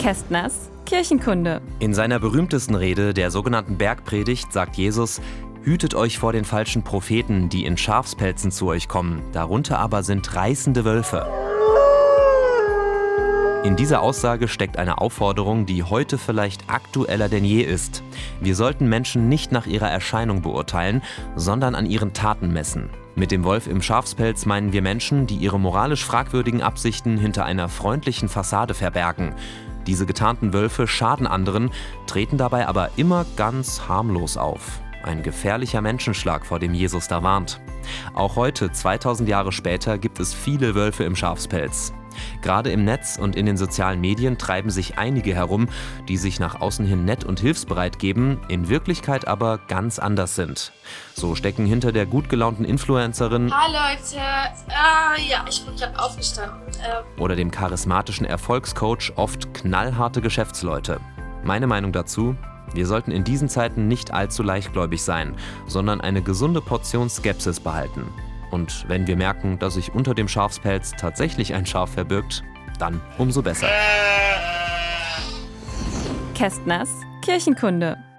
Kästners Kirchenkunde. In seiner berühmtesten Rede, der sogenannten Bergpredigt, sagt Jesus, Hütet euch vor den falschen Propheten, die in Schafspelzen zu euch kommen, darunter aber sind reißende Wölfe. In dieser Aussage steckt eine Aufforderung, die heute vielleicht aktueller denn je ist. Wir sollten Menschen nicht nach ihrer Erscheinung beurteilen, sondern an ihren Taten messen. Mit dem Wolf im Schafspelz meinen wir Menschen, die ihre moralisch fragwürdigen Absichten hinter einer freundlichen Fassade verbergen. Diese getarnten Wölfe schaden anderen, treten dabei aber immer ganz harmlos auf. Ein gefährlicher Menschenschlag, vor dem Jesus da warnt. Auch heute, 2000 Jahre später, gibt es viele Wölfe im Schafspelz. Gerade im Netz und in den sozialen Medien treiben sich einige herum, die sich nach außen hin nett und hilfsbereit geben, in Wirklichkeit aber ganz anders sind. So stecken hinter der gut gelaunten Influencerin Hi Leute, äh, ja, ich bin gerade aufgestanden. Äh, oder dem charismatischen Erfolgscoach oft knallharte Geschäftsleute. Meine Meinung dazu? Wir sollten in diesen Zeiten nicht allzu leichtgläubig sein, sondern eine gesunde Portion Skepsis behalten. Und wenn wir merken, dass sich unter dem Schafspelz tatsächlich ein Schaf verbirgt, dann umso besser. Kästners Kirchenkunde.